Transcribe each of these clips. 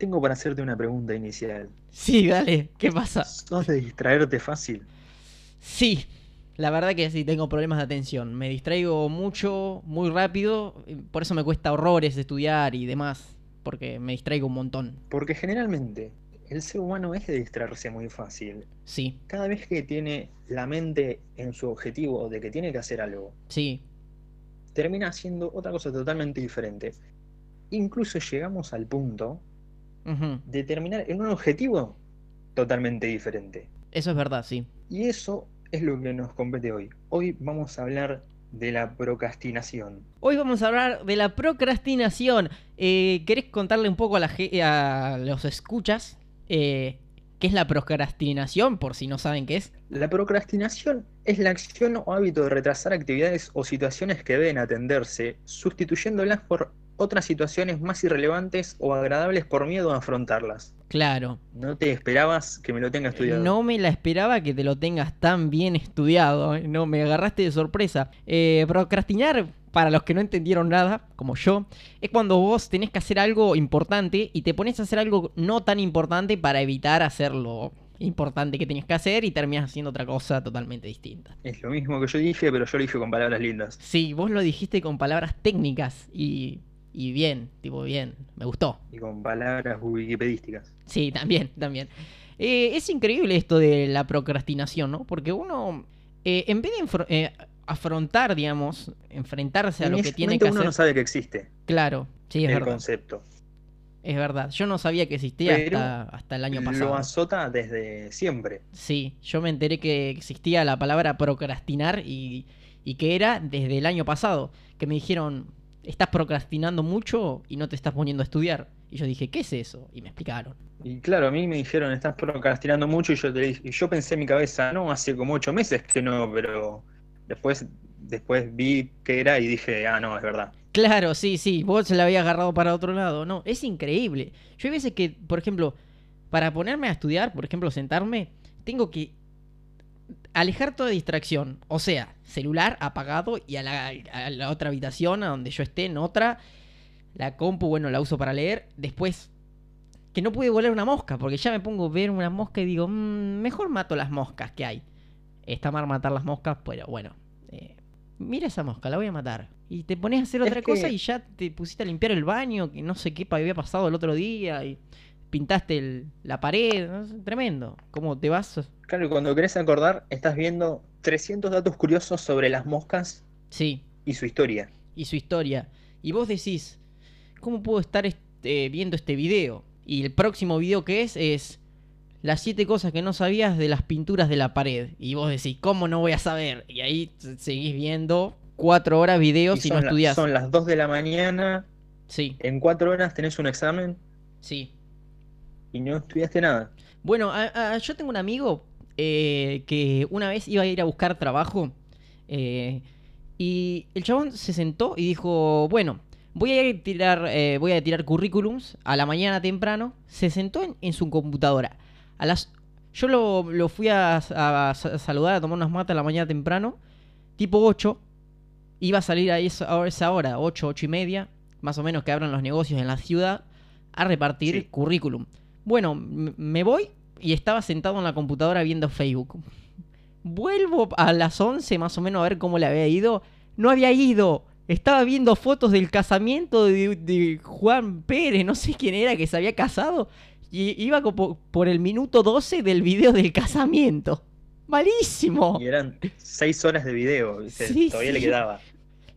Tengo para hacerte una pregunta inicial. Sí, dale, ¿qué pasa? ¿Sos de distraerte fácil? Sí, la verdad que sí, tengo problemas de atención. Me distraigo mucho, muy rápido, por eso me cuesta horrores estudiar y demás, porque me distraigo un montón. Porque generalmente el ser humano es de distraerse muy fácil. Sí, Cada vez que tiene la mente en su objetivo de que tiene que hacer algo, sí, termina haciendo otra cosa totalmente diferente. Incluso llegamos al punto de terminar en un objetivo totalmente diferente. eso es verdad, sí. Y eso es lo que nos compete hoy. Hoy vamos a hablar de la procrastinación. Hoy vamos a hablar de la procrastinación. Eh, ¿Querés contarle un poco a, la, a los escuchas eh, qué es la procrastinación, por si no saben qué es? La procrastinación es la acción o hábito de retrasar actividades o situaciones que deben atenderse, sustituyéndolas por otras situaciones más irrelevantes o agradables por miedo a afrontarlas. Claro. No te esperabas que me lo tenga estudiado. No me la esperaba que te lo tengas tan bien estudiado. ¿eh? No, me agarraste de sorpresa. Eh, procrastinar, para los que no entendieron nada, como yo, es cuando vos tenés que hacer algo importante y te pones a hacer algo no tan importante para evitar hacer lo importante que tenías que hacer y terminas haciendo otra cosa totalmente distinta. Es lo mismo que yo dije, pero yo lo dije con palabras lindas. Sí, vos lo dijiste con palabras técnicas y, y bien, tipo bien, me gustó. Y con palabras wikipedísticas. Sí, también, también. Eh, es increíble esto de la procrastinación, ¿no? Porque uno, eh, en vez de eh, afrontar, digamos, enfrentarse a lo que tiene que uno hacer, no sabe que existe claro, sí, es el verdad, concepto. es verdad. Yo no sabía que existía hasta, hasta el año Lo pasado. azota desde siempre. Sí, yo me enteré que existía la palabra procrastinar y, y que era desde el año pasado, que me dijeron, estás procrastinando mucho y no te estás poniendo a estudiar. Y yo dije, ¿qué es eso? Y me explicaron. Y claro, a mí me dijeron, estás procrastinando mucho, y yo, te dije- y yo pensé en mi cabeza, no, hace como ocho meses que no, pero después, después vi que era y dije, ah, no, es verdad. Claro, sí, sí, vos se la había agarrado para otro lado. No, es increíble. Yo hay veces que, por ejemplo, para ponerme a estudiar, por ejemplo, sentarme, tengo que alejar toda distracción. O sea, celular apagado y a la, a la otra habitación, a donde yo esté, en otra. La compu, bueno, la uso para leer. Después, que no puede volar una mosca, porque ya me pongo a ver una mosca y digo, "Mm, mejor mato las moscas que hay. Está mal matar las moscas, pero bueno. eh, mira esa mosca, la voy a matar. Y te pones a hacer Es otra cosa que- y ya te pusiste a limpiar el baño, que no sé qué había pasado el otro día, y pintaste el- la pared, no sé, tremendo. ¿Cómo te vas? Claro, y cuando querés acordar, estás viendo 300 datos curiosos sobre las moscas Sí, y su historia. y su historia. Y vos decís, ¿cómo puedo estar este- viendo este video? Y el próximo video que es es las siete cosas que no sabías de las pinturas de la pared. Y vos decís, ¿cómo no voy a saber? Y ahí seguís viendo cuatro horas videos Y y, no la- estudiás. son las 2 de la mañana, Sí, en 4 horas tenés un examen sí. Y no estudiaste nada. Bueno, a- a- yo tengo un amigo eh, que una vez iba a ir a buscar trabajo eh, y el chabón se sentó y dijo, bueno, voy a ir a tirar, eh, voy a tirar currículums a la mañana temprano. Se sentó en, en su computadora. A las, yo lo, lo fui a, a sa- saludar, a tomar unas matas a la mañana temprano, tipo 8. Iba a salir a esa, a esa hora, 8, 8 y media, más o menos que abran los negocios en la ciudad, a repartir Sí. currículum. Bueno, me voy y estaba sentado en la computadora viendo Facebook. Vuelvo a las 11 más o menos a ver cómo le había ido. No había ido. Estaba viendo fotos del casamiento de, de Juan Pérez, no sé quién era que se había casado. Y iba como por el minuto 12 del video del casamiento. Malísimo. Y eran 6 horas de video. Sí, todavía sí. le quedaba.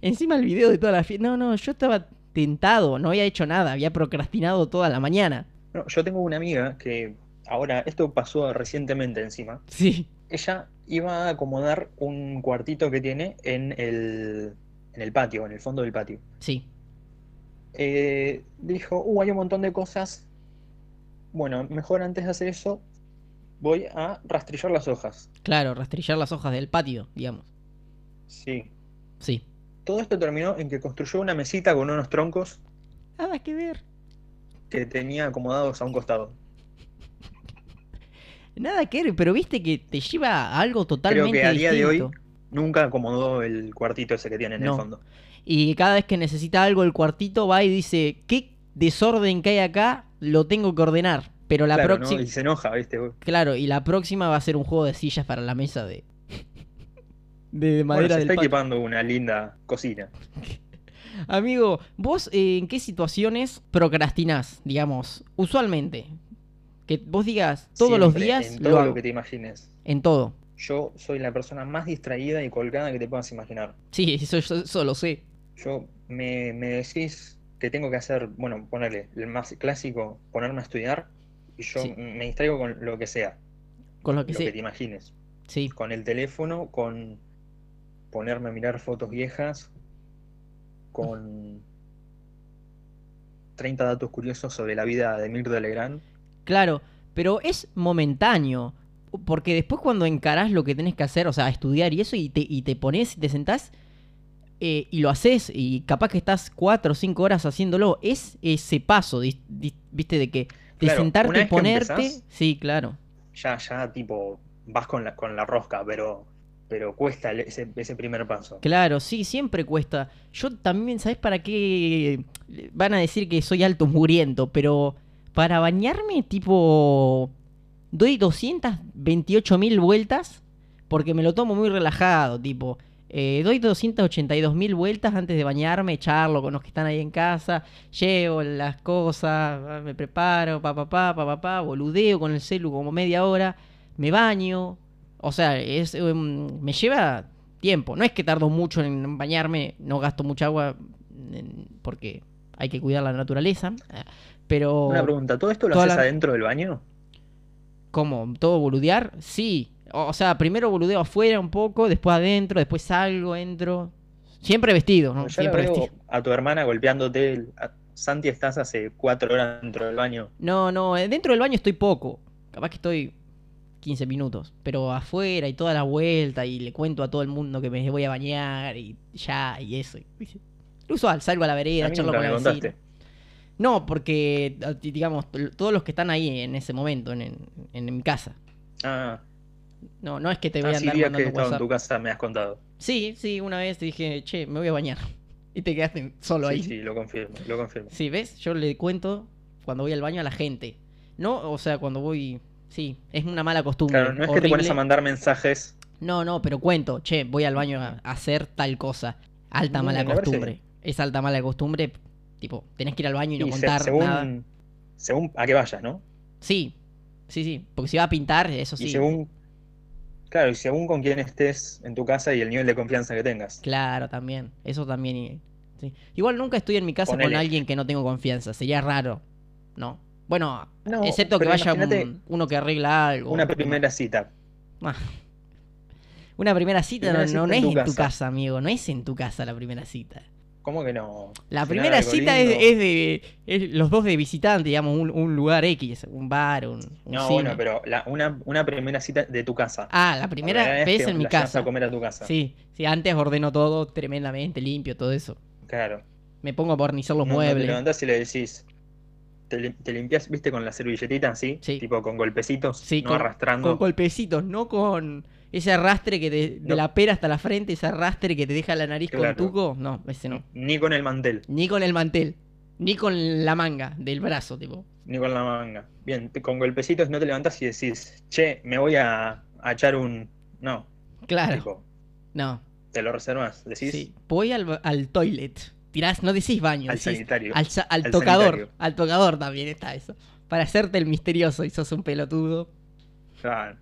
Encima el video de toda la fiesta. No, no, yo estaba tentado, no había hecho nada, había procrastinado toda la mañana. No, yo tengo una amiga que ahora, esto pasó recientemente encima. Sí. Ella iba a acomodar un cuartito que tiene en el, en el patio, en el fondo del patio. Sí. Eh, dijo, uh, hay un montón de cosas. Bueno, mejor antes de hacer eso, voy a rastrillar las hojas. Claro, rastrillar las hojas del patio, digamos. Sí. Sí. Todo esto terminó en que construyó una mesita con unos troncos Nada que ver. Que tenía acomodados a un costado. Nada que ver, pero viste que te lleva a algo Creo totalmente que a día de hoy nunca acomodó el cuartito ese que tiene en No. el fondo. Y cada vez que necesita algo el cuartito va y dice, ¿qué desorden que hay acá lo tengo que ordenar. Pero la Claro, ¿no? próxima. Y se enoja, ¿viste? Claro, y la próxima va a ser un juego de sillas para la mesa de. de Bueno, madera se del está patio. equipando una linda cocina. Amigo, vos eh, en qué situaciones procrastinás, digamos, usualmente? Que vos digas todos los días En lo todo hago. lo que te imagines. En todo. Yo soy la persona más distraída y colgada que te puedas imaginar. Sí, eso, eso lo sé. Yo me, me decís que tengo que hacer, bueno, ponerle el más clásico, ponerme a estudiar, y yo Sí. me distraigo con lo que sea, Con lo que lo que sé. te imagines. Sí. Con el teléfono, con ponerme a mirar fotos viejas, con 30 datos curiosos sobre la vida de Mirta Legrand. Claro, pero es momentáneo. Porque después cuando encarás lo que tenés que hacer, o sea, estudiar y eso, y te, y te pones y te sentás eh, y lo haces, y capaz que estás cuatro o cinco horas haciéndolo, es ese paso, viste, de que de Claro, sentarte y ponerte. empezás- Sí, claro. Ya, ya, tipo, vas con la, con la rosca, pero, pero cuesta ese, primer paso. Claro, sí, siempre cuesta. Yo también, ¿sabes para qué? Van a decir que soy alto muriendo, pero para bañarme, tipo, doy 228 mil vueltas porque me lo tomo muy relajado, tipo, eh, doy 282 mil vueltas antes de bañarme, charlo con los que están ahí en casa, llevo las cosas, me preparo, pa, pa, pa, pa, pa, pa, boludeo con el celu como media hora, me baño, o sea, es, em, me lleva tiempo. No es que tardo mucho en bañarme, no gasto mucha agua porque hay que cuidar la naturaleza. Pero, Una pregunta, ¿todo esto lo haces la- adentro del baño? ¿cómo? ¿Todo boludear? Sí. O sea, primero boludeo afuera un poco, después adentro, después salgo, entro. Siempre vestido, ¿no? Yo Siempre veo vestido. a tu hermana golpeándote. el- Santi, estás hace cuatro horas dentro del baño. No, no, eh, dentro del baño estoy poco. Capaz que estoy 15 minutos. Pero afuera y toda la vuelta y le cuento a todo el mundo que me voy a bañar y ya y eso. Lo usual, salgo a la vereda, A charlo con la vecina. No, porque, a- ti- digamos, todos los que están ahí en ese momento, en, en- en mi casa. Ah, No, no es que te voy ah, a sí, andar días que mandando estado en WhatsApp. tu casa me has contado. Sí, sí, una vez te dije, che, me voy a bañar. Y te quedaste solo Sí, ahí. sí, lo confirmo, lo confirmo. Sí, ¿ves? Yo le cuento cuando voy al baño a la gente. No, o sea, cuando voy... Sí, es una mala costumbre. Claro, no es que te pones a mandar mensajes. No, no, pero cuento, che, voy al baño a hacer tal cosa. Alta No, mala costumbre. Es alta mala costumbre. Tipo, tenés que ir al baño y no y se- contar según, nada. según a qué vayas, ¿no? Sí, sí, sí. Porque si va a pintar, eso sí. Y según, claro, y según con quién estés en tu casa y el nivel de confianza que tengas. Claro, también. Eso también. sí. Igual nunca estoy en mi casa con alguien que no tengo confianza. Sería raro. ¿No? Bueno, No, excepto que vaya un- uno que arregla algo. Una primera cita. Ah. Una primera cita Primera no, cita no en es tu en tu casa. amigo. No es en tu casa la primera cita. ¿Cómo que no? La primera cita es, es de es los dos de visitante, digamos, un, un lugar X, un bar, un, un No, cine. bueno, pero la- una, una primera cita de tu casa. Ah, la primera La vez que en mi casa. a comer a tu casa. Sí, sí, antes ordeno todo tremendamente limpio, todo eso. Claro. Me pongo a barnizar los No, no te muebles. levantás y le decís. Te, lim- te limpias, viste, con la servilletita así, Sí. tipo con golpecitos, Sí, no con- arrastrando. Con golpecitos, no con ese arrastre que te- de la pera hasta la frente, ese arrastre que te deja la nariz Claro. con tuco. No, ese no. Ni con el mantel, Ni con el mantel, ni con la manga del brazo, tipo. ni con la manga. Bien, con golpecitos no te levantás y decís, che, me voy a, a echar un. No, Claro, tipo, no. te lo reservas. Decís Sí, voy al, al toilet. Tirás, no decís baño, al decís sanitario. al, sa- al al tocador. sanitario. Al tocador también está eso. Para hacerte el misterioso y sos un pelotudo. Claro.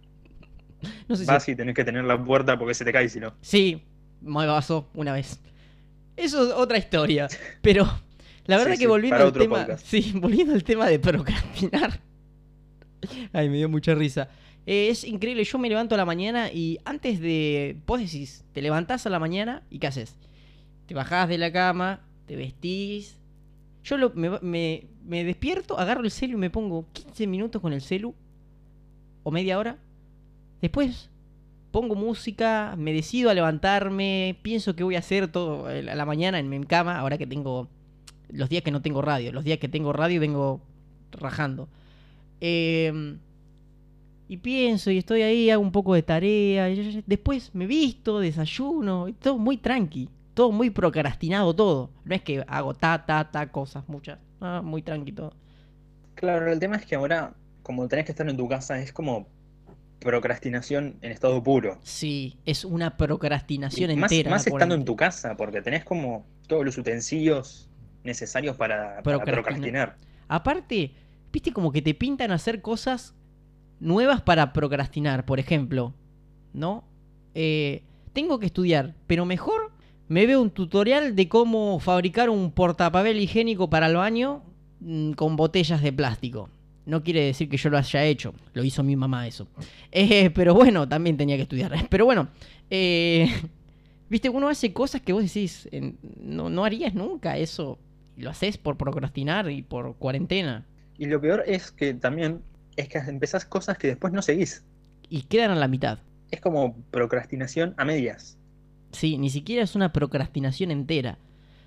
No sé si Vas y tenés que tener la puerta porque se te cae si no. Sí, me pasó una vez. Eso es otra historia. Pero la verdad Sí, que volviendo al tema. podcast. Sí, volviendo al tema de procrastinar. Ay, me dio mucha risa. Eh, es increíble, yo me levanto a la mañana y antes de. Vos decís, te levantás a la mañana y ¿qué haces? Te bajás de la cama, te vestís. Yo lo- me, me- despierto, agarro el celu y me pongo 15 minutos con el celu. O media hora. Después pongo música, me decido a levantarme, pienso que voy a hacer todo a la mañana en mi cama, ahora que tengo los días que no tengo radio, los días que tengo radio vengo rajando. Eh, y pienso y estoy ahí, hago un poco de tarea, después me visto, desayuno, y todo muy tranqui, todo muy procrastinado todo. No es que hago ta, ta, ta, cosas, muchas. Ah, muy tranqui todo. Claro, el tema es que ahora, como tenés que estar en tu casa, es como procrastinación en estado puro. Sí, es una procrastinación Y más, entera. más por estando en tu casa, porque tenés como todos los utensilios necesarios para, procrastinar. Aparte, viste como que te pintan hacer cosas nuevas para procrastinar, por ejemplo, ¿no? Eh, tengo que estudiar, pero mejor me veo un tutorial de cómo fabricar un portapapel higiénico para el baño mm, con botellas de plástico. No quiere decir que yo lo haya hecho, lo hizo mi mamá eso. Eh, pero bueno, también tenía que estudiar. Pero bueno, eh, viste, uno hace cosas que vos decís, no, no harías nunca eso. Lo haces por procrastinar y por cuarentena. Y lo peor es que también es que empezás cosas que después no seguís. Y quedan a la mitad. Es como procrastinación a medias. Sí, ni siquiera es una procrastinación entera.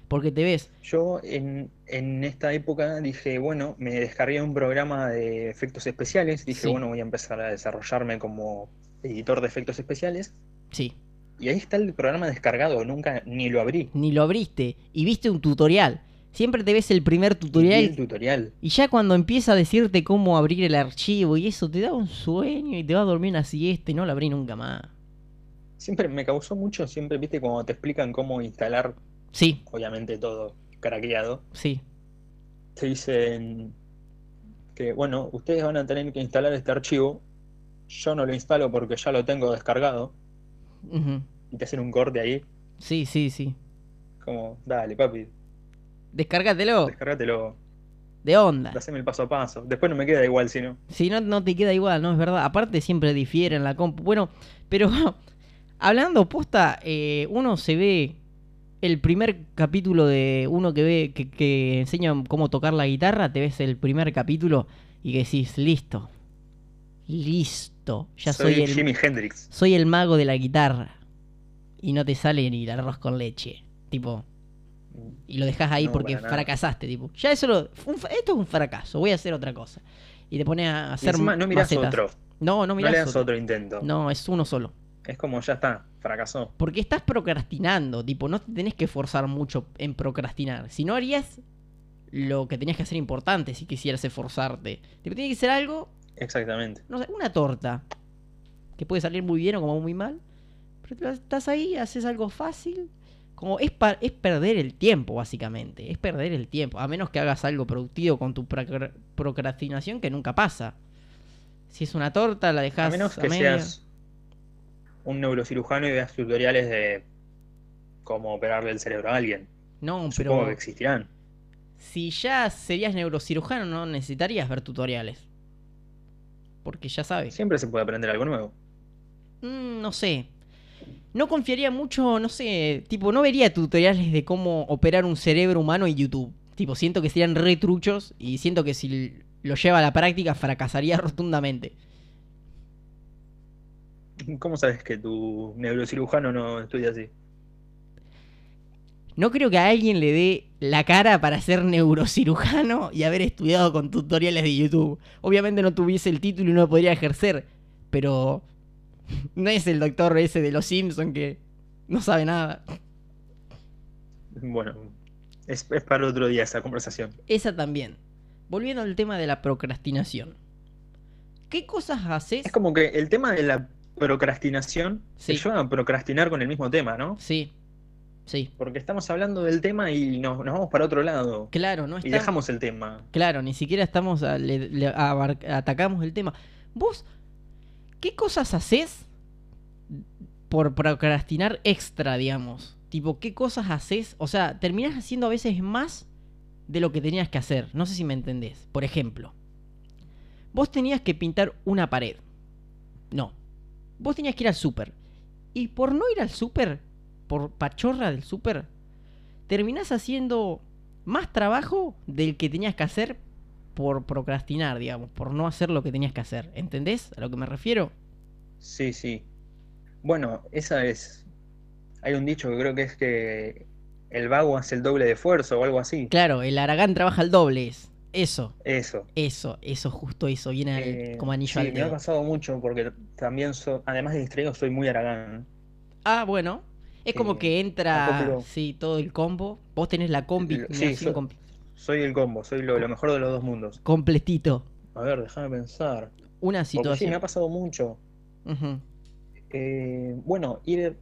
Porque te ves, Yo en, en esta época dije, bueno, me descargué un programa de efectos especiales. Dije, Sí. bueno, voy a empezar a desarrollarme como editor de efectos especiales. sí, Y ahí está el programa descargado, nunca ni lo abrí. ni lo abriste y viste un tutorial. Siempre te ves el primer Y vi el tutorial tutorial. y ya cuando empieza a decirte cómo abrir el archivo y eso te da un sueño y te va a dormir una siesta y no lo abrí nunca más. Siempre me causó mucho, siempre, viste, cuando te explican cómo instalar, Sí, obviamente todo craqueado. sí, te dicen que, bueno, ustedes van a tener que instalar este archivo. Yo no lo instalo porque ya lo tengo descargado. Y te hacen un corte ahí, sí, sí, sí. como, dale, papi, Descárgatelo, descárgatelo, de onda. haceme el paso a paso. Después no me queda igual, si no. Si no, no te queda igual, ¿no? Es verdad. Aparte siempre difiere en la compu. Bueno, pero hablando posta, eh, uno se ve el primer capítulo de uno que ve, que, que enseña cómo tocar la guitarra, te ves el primer capítulo y que decís, listo. Listo. Ya soy, Soy el, Jimi Hendrix. soy el mago de la guitarra. Y no te sale ni el arroz con leche. Tipo, y lo dejas ahí No, porque fracasaste, tipo. Ya eso lo, un esto es un fracaso, voy a hacer otra cosa. Y te pones a Y hacer encima no mirás macetas. otro, No, no no mirás le das otro. otro intento. No, es uno solo. Es como, ya está, fracasó. Porque estás procrastinando, tipo, no te tenés que esforzar mucho en procrastinar. Si no harías lo que tenías que hacer importante si quisieras esforzarte. Tipo, tiene que ser algo, Exactamente. no sé, una torta. Que puede salir muy bien o como muy mal. Pero estás ahí, haces algo fácil. Como es, pa- es perder el tiempo, básicamente. Es perder el tiempo. A menos que hagas algo productivo con tu procra- procrastinación que nunca pasa. Si es una torta, la dejas A menos que media. seas un neurocirujano y veas tutoriales de cómo operarle el cerebro a alguien. No, Supongo pero que existirán. si ya serías neurocirujano, no necesitarías ver tutoriales. Porque ya sabes. Siempre se puede aprender algo nuevo. Mm, no sé. No confiaría mucho, no sé, tipo, no vería tutoriales de cómo operar un cerebro humano en YouTube. Tipo, siento que serían retruchos y siento que si lo lleva a la práctica fracasaría rotundamente. ¿Cómo sabes que tu neurocirujano no estudia así? No creo que a alguien le dé la cara para ser neurocirujano y haber estudiado con tutoriales de YouTube. Obviamente no tuviese el título y no podría ejercer, pero no es el doctor ese de los Simpson que no sabe nada. Bueno, es, es para otro día esa conversación. Esa también. Volviendo al tema de la procrastinación. ¿Qué cosas haces? Es como que el tema de la procrastinación Sí. se a procrastinar con el mismo tema, ¿no? Sí, sí. Porque estamos hablando del tema y nos, nos vamos para otro lado. Claro, no Y está... dejamos el tema. Claro, ni siquiera estamos a- le- le abar- atacamos el tema. ¿Vos qué cosas haces por procrastinar extra, digamos? Tipo, ¿qué cosas haces? O sea, terminás haciendo a veces más de lo que tenías que hacer. No sé si me entendés. Por ejemplo, vos tenías que pintar una pared. No. Vos tenías que ir al súper. Y por no ir al súper, por pachorra del súper, terminás haciendo más trabajo del que tenías que hacer por procrastinar, digamos, por no hacer lo que tenías que hacer. ¿Entendés a lo que me refiero? Sí, sí. Bueno, esa es. Hay un dicho que creo que es que el vago hace el doble de esfuerzo o algo así. Claro, el Aragán trabaja el doble, es. Eso, Eso. eso, eso, justo eso, viene Eh, como anillo sí, al me ha dedo. pasado mucho porque también soy, además de distraído, soy muy aragán. Ah, bueno. Es como Eh, que entra, sí, todo el combo. Vos tenés la combi, Lo- sí, so- com- Soy el combo, soy lo, lo mejor de los dos mundos. completito. A ver, déjame pensar. Una Porque sí, me situación. ha pasado mucho. Eh, bueno, ir,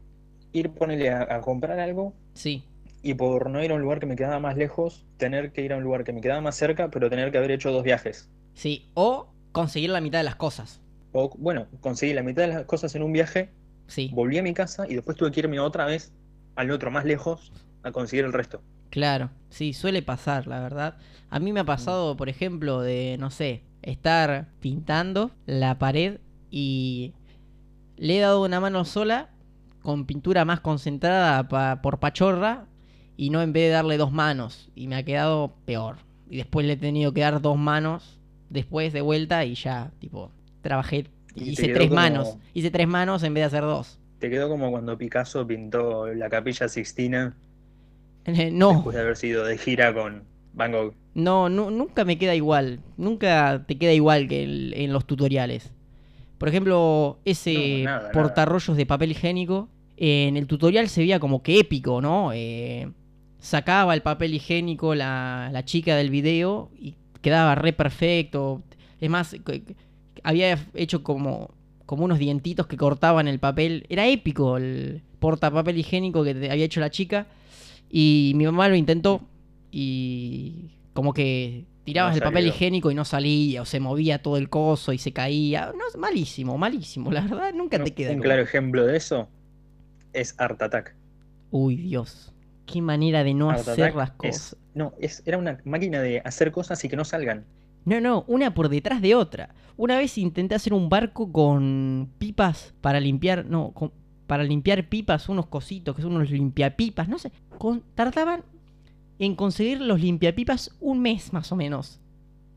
ir ponerle a, a comprar algo Sí, y por no ir a un lugar que me quedaba más lejos, tener que ir a un lugar que me quedaba más cerca, pero tener que haber hecho dos viajes. sí. O conseguir la mitad de las cosas. O, bueno, conseguí la mitad de las cosas en un viaje, Sí, volví a mi casa y después tuve que irme otra vez al otro más lejos a conseguir el resto. claro. Sí, suele pasar, la verdad. A mí me ha pasado, por ejemplo, de, no sé, estar pintando la pared y le he dado una mano sola con pintura más concentrada pa- por pachorra y no en vez de darle dos manos y me ha quedado peor. Y después le he tenido que dar dos manos después de vuelta y ya, tipo, trabajé, Y hice tres como- manos, hice tres manos en vez de hacer dos. Te quedó como cuando Picasso pintó la Capilla Sixtina No, después de haber sido de gira con Van Gogh. no, nu- nunca me queda igual, nunca te queda igual que en los tutoriales. Por ejemplo, ese No, nada, nada. portarrollos de papel higiénico, eh, en el tutorial se veía como que épico, ¿no? Eh, sacaba el papel higiénico la, la chica del video y quedaba re perfecto. Es más, había hecho como, como unos dientitos que cortaban el papel. Era épico el portapapel higiénico que te- había hecho la chica. Y mi mamá lo intentó y como que tirabas No el papel higiénico y no salía, o se movía todo el coso y se caía. No, malísimo, malísimo, la verdad, nunca te queda un claro ejemplo de eso es Art Attack. Uy, Dios. Qué manera de no Art hacer las es- cosas. no, es, era una máquina de hacer cosas y que no salgan. No, no, una por detrás de otra. Una vez intenté hacer un barco con pipas para limpiar, no, con- para limpiar pipas, unos cositos, que son unos limpiapipas, no sé. Con- tardaban en conseguir los limpiapipas un mes más o menos.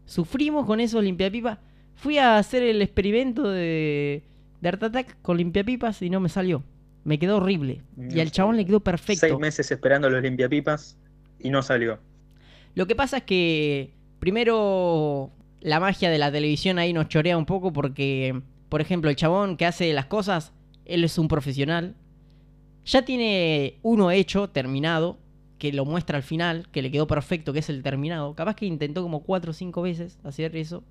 Sufrimos con esos limpiapipas. Fui a hacer el experimento de, de Art Attack con limpiapipas y no me salió. Me quedó horrible. Y No al chabón le quedó perfecto. Seis meses esperando los limpiapipas y no salió. Lo que pasa es que primero la magia de la televisión ahí nos chorea un poco porque, por ejemplo, el chabón que hace las cosas, él es un profesional. Ya tiene uno hecho, terminado, que lo muestra al final, que le quedó perfecto, que es el terminado. Capaz que intentó como cuatro o cinco veces hacer eso.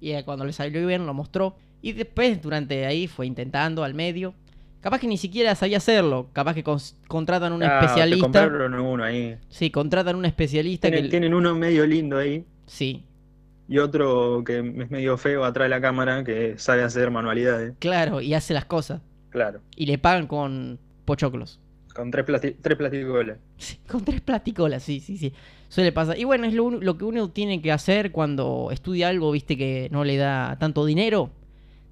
Y cuando le salió bien lo mostró. Y después, durante ahí, fue intentando al medio. Capaz que ni siquiera sabía hacerlo. Capaz que cons- contratan un Ah, especialista. compraron uno ahí. Sí, contratan un especialista Tienen, que... tienen uno medio lindo ahí Sí, y otro que es medio feo atrás de la cámara que sabe hacer manualidades. Claro, y hace las cosas. Claro, Y le pagan con pochoclos. con tres, plasti tres plasticolas. Sí, con tres platicolas, sí, sí, sí. Suele pasar. Y bueno, es lo que uno tiene que hacer cuando estudia algo, viste, que no le da tanto dinero.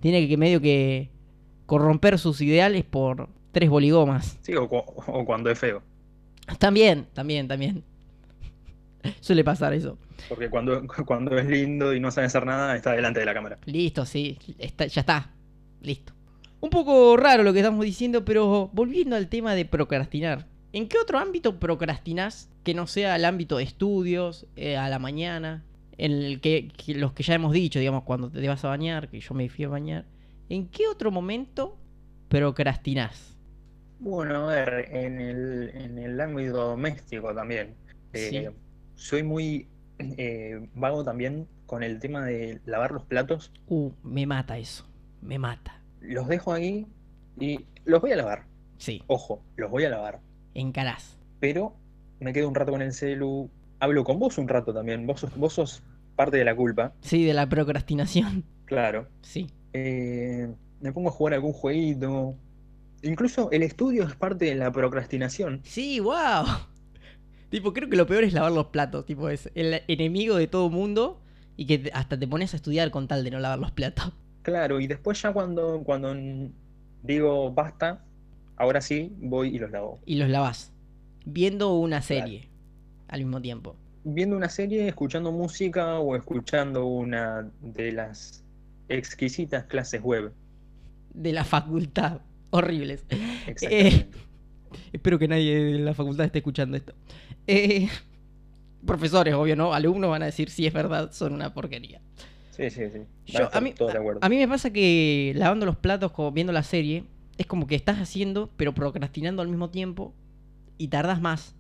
Tiene que medio que corromper sus ideales por tres boligomas. Sí, o, o cuando es feo. También, también, también. Suele pasar eso. Porque cuando, cuando es lindo y no sabe hacer nada, está delante de la cámara. Listo, sí, está- ya está. Listo. Un poco raro lo que estamos diciendo, pero volviendo al tema de procrastinar. ¿En qué otro ámbito procrastinás que no sea el ámbito de estudios, eh, a la mañana? En el que, que los que ya hemos dicho, digamos, cuando te vas a bañar, que yo me fui a bañar. ¿En qué otro momento procrastinás? Bueno, a ver, en el, en el ámbito doméstico también. eh, Sí. soy muy eh, vago también con el tema de lavar los platos. Uh, me mata eso. Me mata. Los dejo ahí y los voy a lavar. Sí, Ojo, los voy a lavar. encarás. Pero me quedo un rato con el celu. Hablo con vos un rato también. Vos sos, vos sos parte de la culpa, Sí, de la procrastinación. claro. Sí. Eh, me pongo a jugar algún jueguito. Incluso el estudio es parte de la procrastinación. Sí, wow. Tipo, creo que lo peor es lavar los platos. Tipo, es el enemigo de todo mundo y que hasta te pones a estudiar con tal de no lavar los platos. Claro, y después ya cuando, cuando digo basta, ahora sí voy y los lavo. Y los lavas. Viendo una serie al mismo tiempo. Viendo una serie, escuchando música o escuchando una de las exquisitas clases web. De la facultad. Horribles. Exactamente. Espero que nadie de la facultad esté escuchando esto. Eh, profesores, obvio, ¿no? Alumnos van a decir si es verdad, son una porquería. Sí, sí, sí. Yo- a a, mí, acuerdo. a mí me pasa que lavando los platos, como viendo la serie, es como que estás haciendo, pero procrastinando al mismo tiempo y tardas más.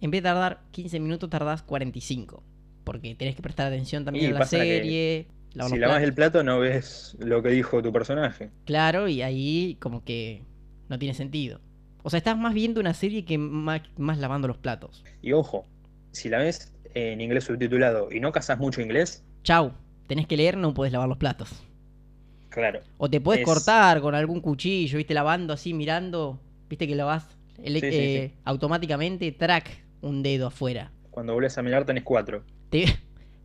En vez de tardar 15 minutos, tardás 45. Porque tenés que prestar atención también Y a la serie. Lavar Si lavas el plato no ves lo que dijo tu personaje. Claro, y ahí como que no tiene sentido. O sea, estás más viendo una serie que más, más lavando los platos. Y ojo, si la ves en inglés subtitulado y no cazas mucho inglés, Chau, tenés que leer, no podés lavar los platos. claro, O te puedes Es- cortar con algún cuchillo, viste, lavando así, mirando. Viste que lavas Sí, sí, eh, automáticamente, track, un dedo afuera. cuando vuelves a mirar tenés cuatro. Te,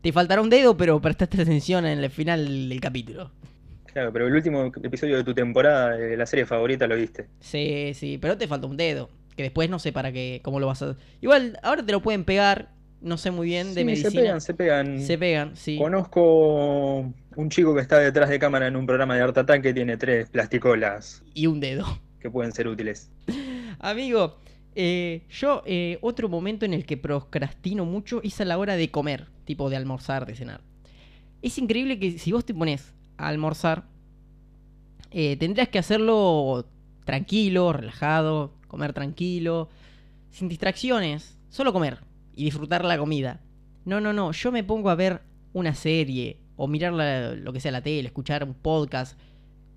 te faltará un dedo, pero prestaste atención en el final del capítulo. Claro, pero el último episodio de tu temporada de la serie favorita lo viste. Sí, sí, pero te falta un dedo. Que después no sé para qué, cómo lo vas a... Igual, ahora te lo pueden pegar, no sé muy bien de medicina. se pegan, se pegan. Se pegan, sí. Conozco un chico que está detrás de cámara en un programa de Art Attack que tiene tres plasticolas Y un dedo. que pueden ser útiles. Amigo, eh, yo eh, otro momento en el que procrastino mucho es a la hora de comer, tipo de almorzar, de cenar. Es increíble que si vos te pones a almorzar, eh, tendrías que hacerlo tranquilo, relajado, comer tranquilo, sin distracciones, solo comer y disfrutar la comida. No, no, no, yo me pongo a ver una serie o mirar la- lo que sea la tele, escuchar un podcast,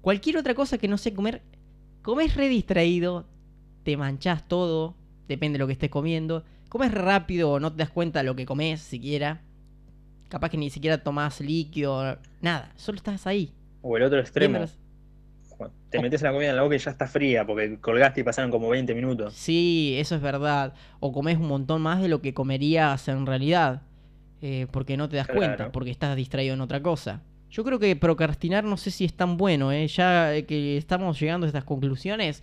cualquier otra cosa que no sea comer. Comes re distraído, te manchás todo, depende de lo que estés comiendo. Comes rápido o no te das cuenta de lo que comes siquiera. Capaz que ni siquiera tomás líquido, nada, solo estás ahí. O el otro extremo, te metes la comida en la boca y ya está fría porque colgaste y pasaron como 20 minutos. Sí, eso es verdad. O comes un montón más de lo que comerías en realidad. eh, porque no te das cuenta, porque estás distraído en otra cosa. Yo creo que procrastinar no sé si es tan bueno, ¿eh? Ya eh, que estamos llegando a estas conclusiones.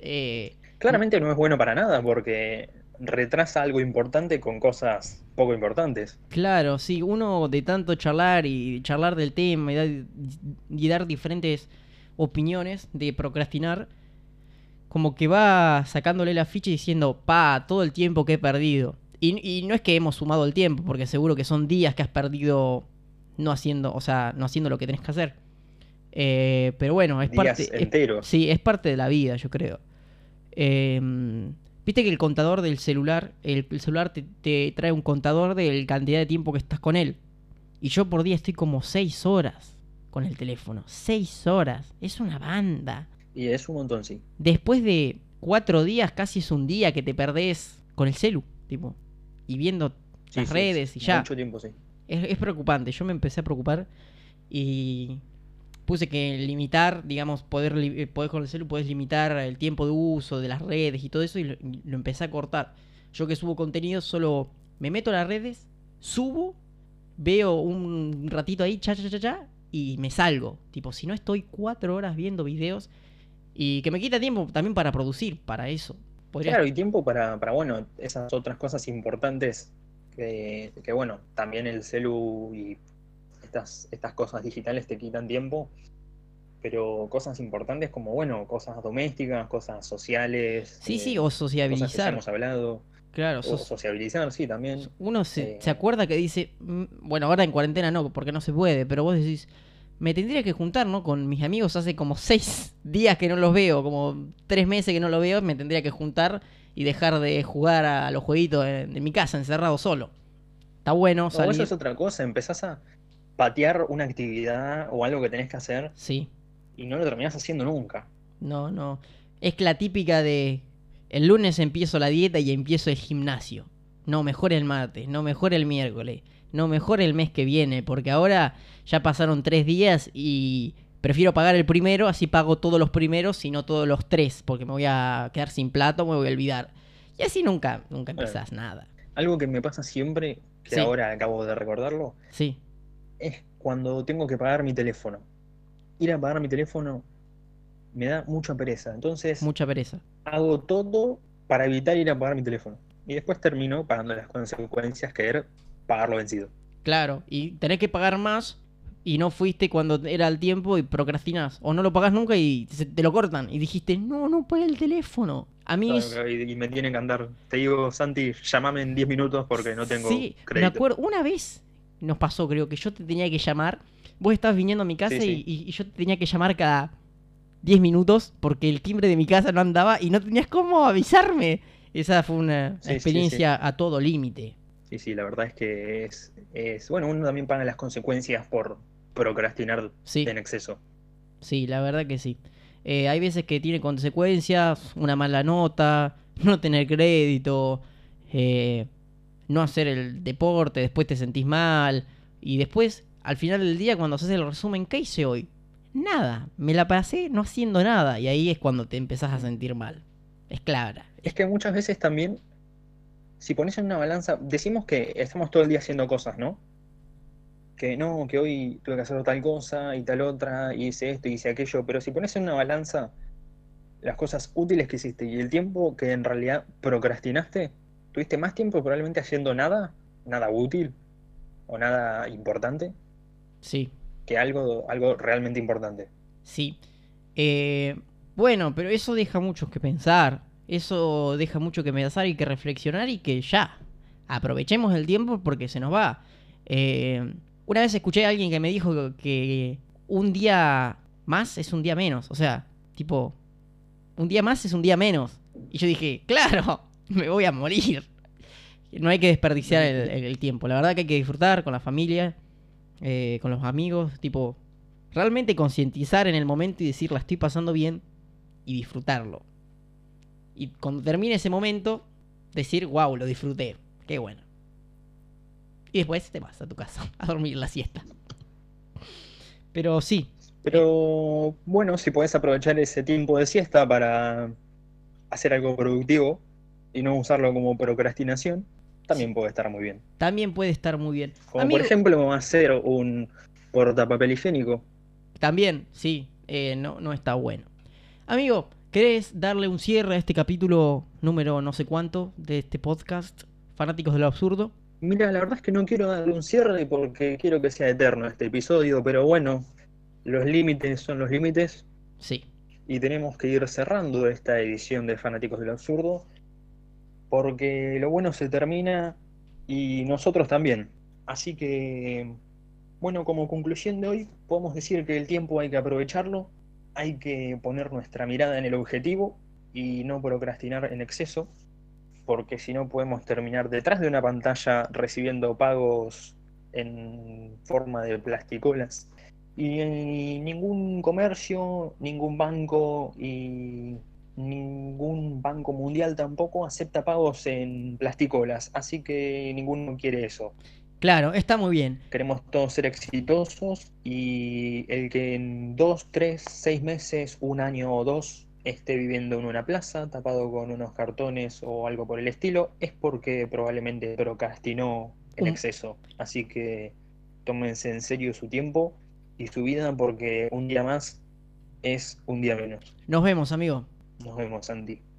eh, Claramente no es bueno para nada porque retrasa algo importante con cosas poco importantes. Claro, sí, uno de tanto charlar y charlar del tema y dar, y dar diferentes opiniones de procrastinar, como que va sacándole la ficha y diciendo, pa, todo el tiempo que he perdido. Y, y no es que hemos sumado el tiempo, porque seguro que son días que has perdido no haciendo, o sea, no haciendo lo que tenés que hacer. Eh, pero bueno, es Días parte, es- enteros. Sí, es parte de la vida, yo creo. Eh, Viste que el contador del celular, el, el celular te, te trae un contador de la cantidad de tiempo que estás con él. Y yo por día estoy como 6 horas con el teléfono. 6 horas. Es una banda. Y es un montón, sí. Después de 4 días, casi es un día que te perdés con el celu, tipo. Y viendo Sí, las sí, redes y ya. Mucho tiempo, sí. Es, es preocupante. Yo me empecé a preocupar y puse que limitar, digamos, poder, eh, poder con el celu, puedes limitar el tiempo de uso de las redes y todo eso y lo, y empecé a cortar. Yo que subo contenido solo me meto a las redes, subo, veo un ratito ahí, cha, cha, cha, cha, y me salgo. Tipo, si no estoy cuatro horas viendo videos y que me quita tiempo también para producir, para eso. Claro, y tiempo para, para, bueno, esas otras cosas importantes que, que, bueno, también el celu y estas, estas cosas digitales te quitan tiempo, pero cosas importantes como, bueno, cosas domésticas, cosas sociales. Sí, eh, sí, o cosas que ya sociabilizar. hemos hablado. Claro, O sociabilizar, sí, también. Uno se, Eh, se acuerda que dice, "Mm, bueno, ahora en cuarentena no, porque no se puede, pero vos decís, me tendría que juntar, ¿no? Con mis amigos hace como seis días que no los veo, como tres meses que no los veo, me tendría que juntar y dejar de jugar a los jueguitos de, de mi casa, encerrado solo. Está bueno No, salir. eso es otra cosa, empezás a patear una actividad o algo que tenés que hacer Sí, y no lo terminás haciendo nunca. no, no. Es la típica de, el lunes empiezo la dieta y empiezo el gimnasio. No, mejor el martes, no, mejor el miércoles, no, mejor el mes que viene, porque ahora ya pasaron tres días y prefiero pagar el primero, así pago todos los primeros y no todos los tres, porque me voy a quedar sin plato, me voy a olvidar. Y así nunca, nunca empezás nada. Algo que me pasa siempre, que Sí. ahora acabo de recordarlo, Sí, es cuando tengo que pagar mi teléfono. Ir a pagar mi teléfono me da mucha pereza. Entonces mucha pereza. hago todo para evitar ir a pagar mi teléfono. Y después termino pagando las consecuencias que era pagarlo vencido. Claro, y tenés que pagar más y no fuiste cuando era el tiempo y procrastinás. O no lo pagás nunca y te lo cortan. Y dijiste, no, no pagué el teléfono. A mí es- Y, y me tienen que andar. Te digo, Santi, llámame en 10 minutos porque no tengo Sí, me crédito. acuerdo, una vez nos pasó, creo que yo te tenía que llamar. Vos estabas viniendo a mi casa Sí, sí. Y, yo te tenía que llamar cada 10 minutos porque el timbre de mi casa no andaba y no tenías cómo avisarme. Esa fue una Sí, experiencia a todo límite. Sí, sí, la verdad es que es, es. Bueno, uno también paga las consecuencias por procrastinar Sí, en exceso. sí, la verdad que sí. Eh, hay veces que tiene consecuencias, una mala nota, no tener crédito, eh, no hacer el deporte, después te sentís mal. Y después, al final del día, cuando haces el resumen, ¿qué hice hoy? Nada, me la pasé no haciendo nada. Y ahí es cuando te empezás a sentir mal. Es clara. Es que muchas veces también, si pones en una balanza, decimos que estamos todo el día haciendo cosas, ¿no? Que no, que hoy tuve que hacer tal cosa y tal otra, y hice esto y hice aquello, pero si pones en una balanza las cosas útiles que hiciste y el tiempo que en realidad procrastinaste, tuviste más tiempo probablemente haciendo nada, nada útil o nada importante, Sí. que algo, algo realmente importante. Sí. Eh, bueno, pero eso deja mucho que pensar. Eso deja mucho que pensar y que reflexionar y que ya. Aprovechemos el tiempo porque se nos va. Eh, una vez escuché a alguien que me dijo que un día más es un día menos. O sea, tipo, un día más es un día menos. Y yo dije, claro, me voy a morir. No hay que desperdiciar el, tiempo. La verdad que hay que disfrutar con la familia, eh, con los amigos, tipo, realmente concientizar en el momento y decir la estoy pasando bien y disfrutarlo. Y cuando termine ese momento, decir, wow, lo disfruté, qué bueno. Y después te vas a tu casa a dormir la siesta. Pero sí, Pero bueno, si podés aprovechar ese tiempo de siesta para hacer algo productivo y no usarlo como procrastinación, también puede estar muy bien. también puede estar muy bien. Como Amigo- por ejemplo hacer un portapapel higiénico. También, sí, eh, no, no está bueno. Amigo, ¿querés darle un cierre a este capítulo número no sé cuánto de este podcast, Fanáticos de lo Absurdo? Mira, la verdad es que no quiero darle un cierre porque quiero que sea eterno este episodio, pero bueno, los límites son los límites Sí, y tenemos que ir cerrando esta edición de Fanáticos del Absurdo porque lo bueno se termina y nosotros también. Así que, bueno, como conclusión de hoy, podemos decir que el tiempo hay que aprovecharlo, hay que poner nuestra mirada en el objetivo y no procrastinar en exceso, porque si no podemos terminar detrás de una pantalla recibiendo pagos en forma de plasticolas. Y, eh, ningún comercio, ningún banco y ningún banco mundial tampoco acepta pagos en plasticolas, así que ninguno quiere eso. claro, está muy bien. Queremos todos ser exitosos y el que en dos, tres, seis meses, un año o dos esté viviendo en una plaza tapado con unos cartones o algo por el estilo es porque probablemente procrastinó en exceso. Así que tómense en serio su tiempo y su vida porque un día más es un día menos. Nos vemos, amigo. Nos vemos, Andy.